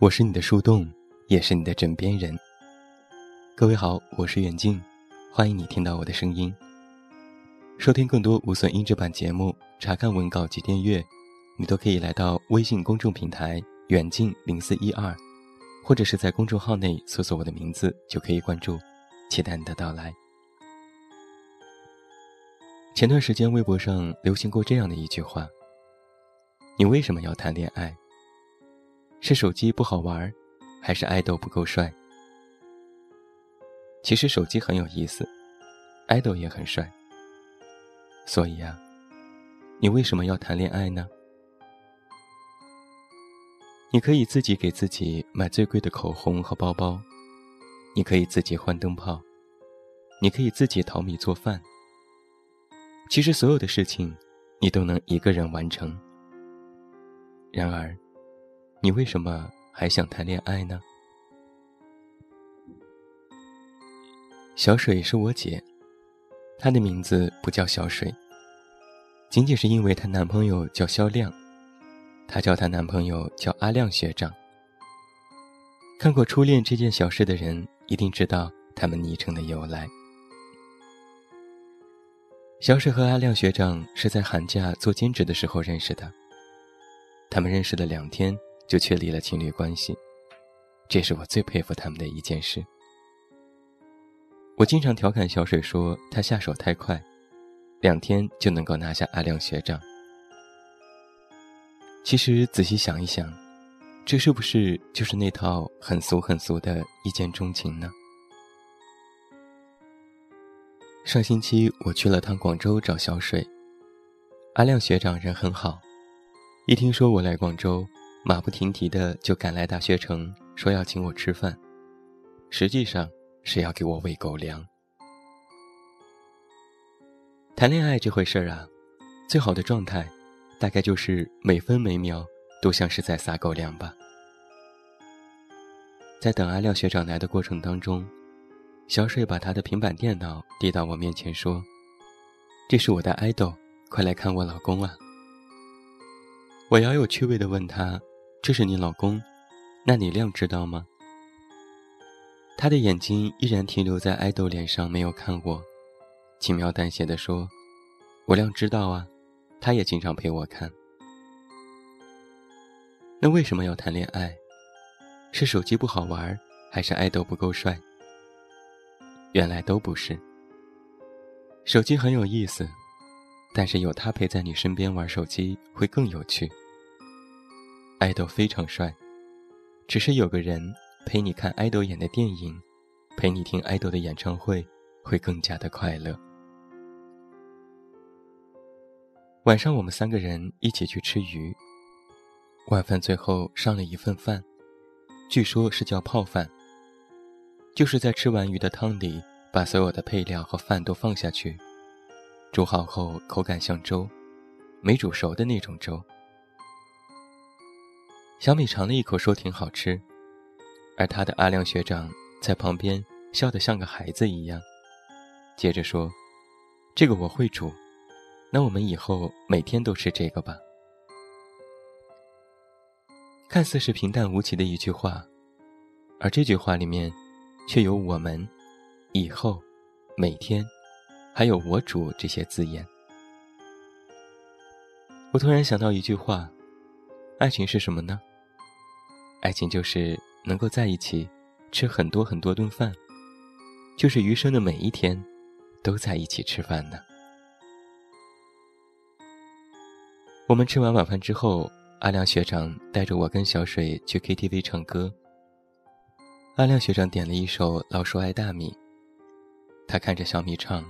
我是你的树洞，也是你的枕边人。各位好，我是远近，欢迎你听到我的声音。收听更多无损音质版节目，查看文稿及订阅，你都可以来到微信公众平台“远近零四一二”，或者是在公众号内搜索我的名字就可以关注，期待你的到来。前段时间微博上流行过这样的一句话：“你为什么要谈恋爱？”是手机不好玩，还是爱豆不够帅？其实手机很有意思，爱豆也很帅。所以啊，你为什么要谈恋爱呢？你可以自己给自己买最贵的口红和包包，你可以自己换灯泡，你可以自己淘米做饭。其实所有的事情，你都能一个人完成。然而。你为什么还想谈恋爱呢？小水是我姐，她的名字不叫小水，仅仅是因为她男朋友叫肖亮，她叫她男朋友叫阿亮学长。看过《初恋这件小事》的人一定知道他们昵称的由来。小水和阿亮学长是在寒假做兼职的时候认识的，他们认识了两天。就确立了情侣关系，这是我最佩服他们的一件事。我经常调侃小水说他下手太快，两天就能够拿下阿亮学长。其实仔细想一想，这是不是就是那套很俗很俗的一见钟情呢？上星期我去了趟广州找小水，阿亮学长人很好，一听说我来广州。马不停蹄的就赶来大学城，说要请我吃饭，实际上是要给我喂狗粮。谈恋爱这回事儿啊，最好的状态，大概就是每分每秒都像是在撒狗粮吧。在等阿亮学长来的过程当中，小水把他的平板电脑递到我面前说：“这是我的爱豆，快来看我老公啊！”我饶有趣味的问他。这是你老公，那你亮知道吗？他的眼睛依然停留在爱豆脸上，没有看我，轻描淡写的说：“我亮知道啊，他也经常陪我看。”那为什么要谈恋爱？是手机不好玩，还是爱豆不够帅？原来都不是。手机很有意思，但是有他陪在你身边玩手机会更有趣。爱豆非常帅，只是有个人陪你看爱豆演的电影，陪你听爱豆的演唱会，会更加的快乐。晚上我们三个人一起去吃鱼，晚饭最后上了一份饭，据说是叫泡饭，就是在吃完鱼的汤里把所有的配料和饭都放下去，煮好后口感像粥，没煮熟的那种粥。小米尝了一口，说挺好吃，而他的阿亮学长在旁边笑得像个孩子一样，接着说：“这个我会煮，那我们以后每天都吃这个吧。”看似是平淡无奇的一句话，而这句话里面，却有“我们”“以后”“每天”还有“我煮”这些字眼。我突然想到一句话：“爱情是什么呢？”爱情就是能够在一起吃很多很多顿饭，就是余生的每一天都在一起吃饭呢。我们吃完晚饭之后，阿亮学长带着我跟小水去 KTV 唱歌。阿亮学长点了一首《老鼠爱大米》，他看着小米唱：“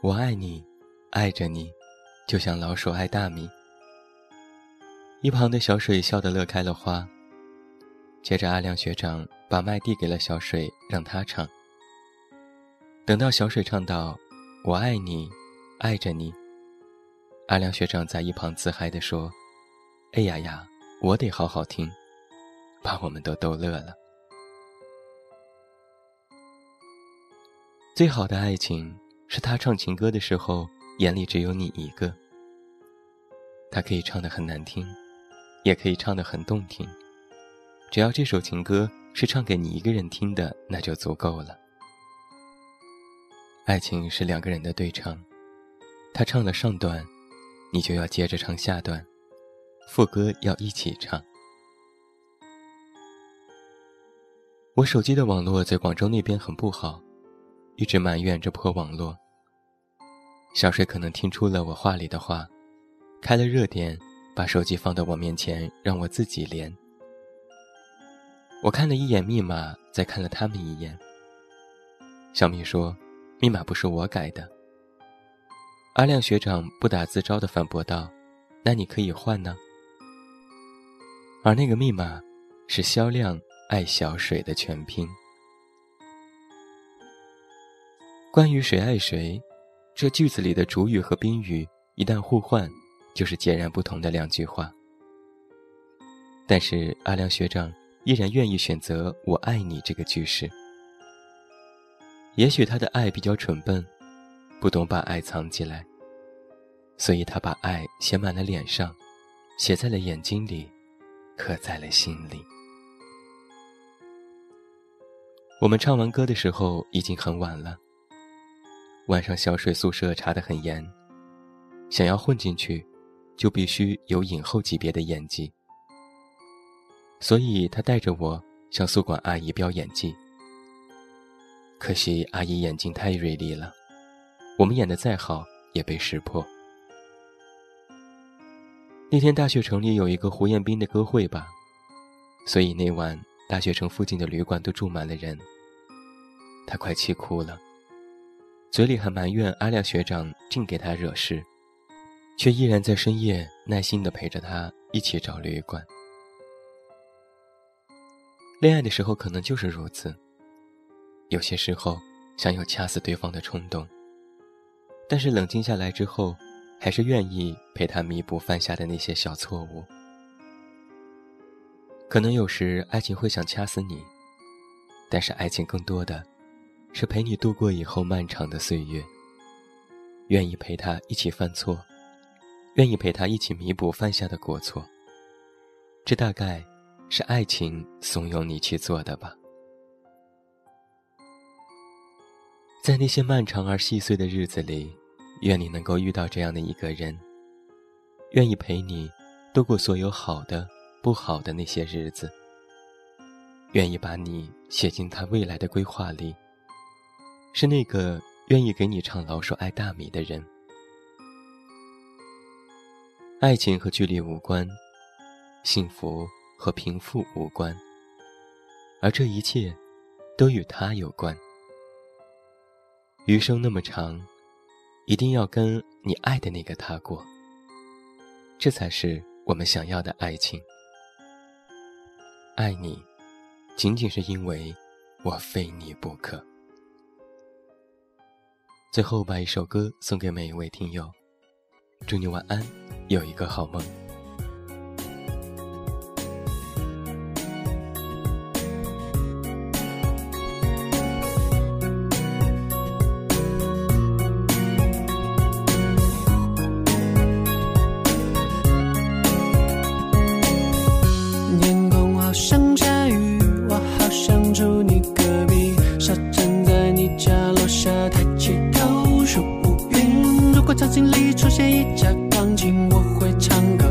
我爱你，爱着你，就像老鼠爱大米。”一旁的小水笑得乐开了花。接着，阿亮学长把麦递给了小水，让他唱。等到小水唱到“我爱你，爱着你”，阿亮学长在一旁自嗨地说：“哎呀呀，我得好好听！”把我们都逗乐了。最好的爱情是他唱情歌的时候，眼里只有你一个。他可以唱得很难听，也可以唱得很动听。只要这首情歌是唱给你一个人听的，那就足够了。爱情是两个人的对唱，他唱了上段，你就要接着唱下段，副歌要一起唱。我手机的网络在广州那边很不好，一直埋怨这破网络。小水可能听出了我话里的话，开了热点，把手机放到我面前，让我自己连。我看了一眼密码，再看了他们一眼。小米说：“密码不是我改的。”阿亮学长不打自招的反驳道：“那你可以换呢。”而那个密码是肖亮爱小水的全拼。关于谁爱谁，这句子里的主语和宾语一旦互换，就是截然不同的两句话。但是阿亮学长。依然愿意选择“我爱你”这个句式。也许他的爱比较蠢笨，不懂把爱藏起来，所以他把爱写满了脸上，写在了眼睛里，刻在了心里。我们唱完歌的时候已经很晚了。晚上小水宿舍查得很严，想要混进去，就必须有影后级别的演技。所以他带着我向宿管阿姨飙演技。可惜阿姨眼睛太锐利了，我们演的再好也被识破。那天大学城里有一个胡彦斌的歌会吧，所以那晚大学城附近的旅馆都住满了人。他快气哭了，嘴里还埋怨阿亮学长净给他惹事，却依然在深夜耐心地陪着他一起找旅馆。恋爱的时候可能就是如此，有些时候想有掐死对方的冲动，但是冷静下来之后，还是愿意陪他弥补犯下的那些小错误。可能有时爱情会想掐死你，但是爱情更多的是陪你度过以后漫长的岁月，愿意陪他一起犯错，愿意陪他一起弥补犯下的过错。这大概。是爱情怂恿你去做的吧？在那些漫长而细碎的日子里，愿你能够遇到这样的一个人，愿意陪你度过所有好的、不好的那些日子，愿意把你写进他未来的规划里，是那个愿意给你唱老鼠爱大米的人。爱情和距离无关，幸福。和贫富无关，而这一切，都与他有关。余生那么长，一定要跟你爱的那个他过，这才是我们想要的爱情。爱你，仅仅是因为我非你不可。最后，把一首歌送给每一位听友，祝你晚安，有一个好梦。场景里出现一架钢琴，我会唱歌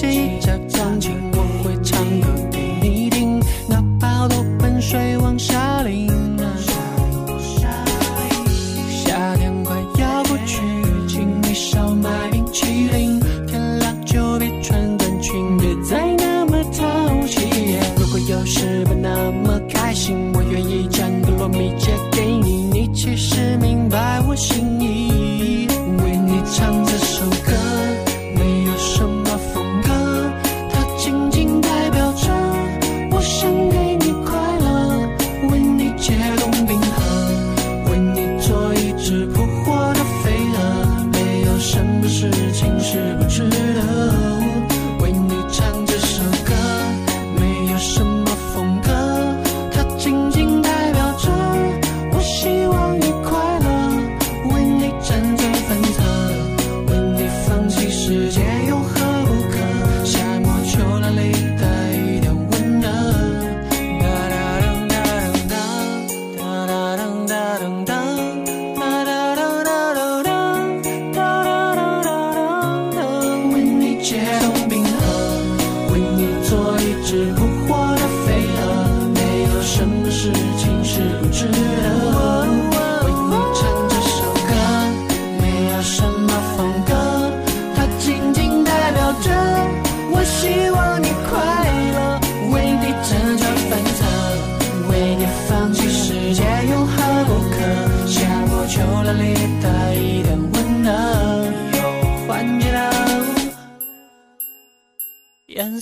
谁。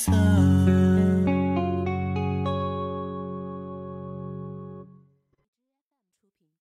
answer.